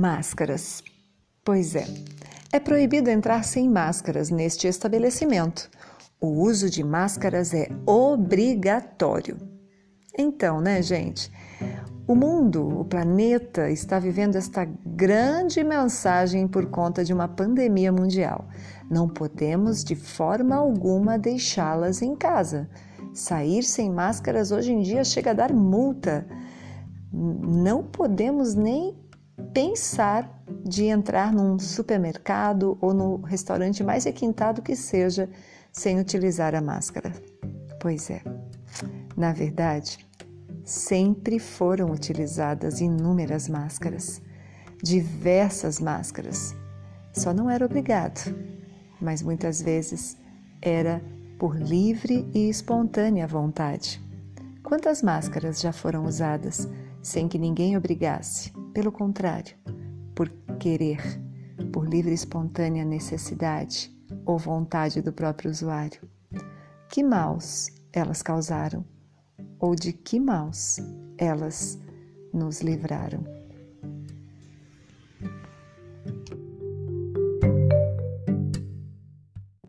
Máscaras. Pois é, é proibido entrar sem máscaras neste estabelecimento. O uso de máscaras é obrigatório. Então, né, gente? O mundo, o planeta, está vivendo esta grande mensagem por conta de uma pandemia mundial. Não podemos de forma alguma deixá-las em casa. Sair sem máscaras hoje em dia chega a dar multa. Não podemos nem pensar de entrar num supermercado ou no restaurante mais requintado que seja sem utilizar a máscara. Pois é, na verdade, sempre foram utilizadas inúmeras máscaras, diversas máscaras. Só não era obrigado, mas muitas vezes era por livre e espontânea vontade. Quantas máscaras já foram usadas sem que ninguém obrigasse? Pelo contrário, por querer, por livre e espontânea necessidade ou vontade do próprio usuário. Que maus elas causaram ou de que maus elas nos livraram?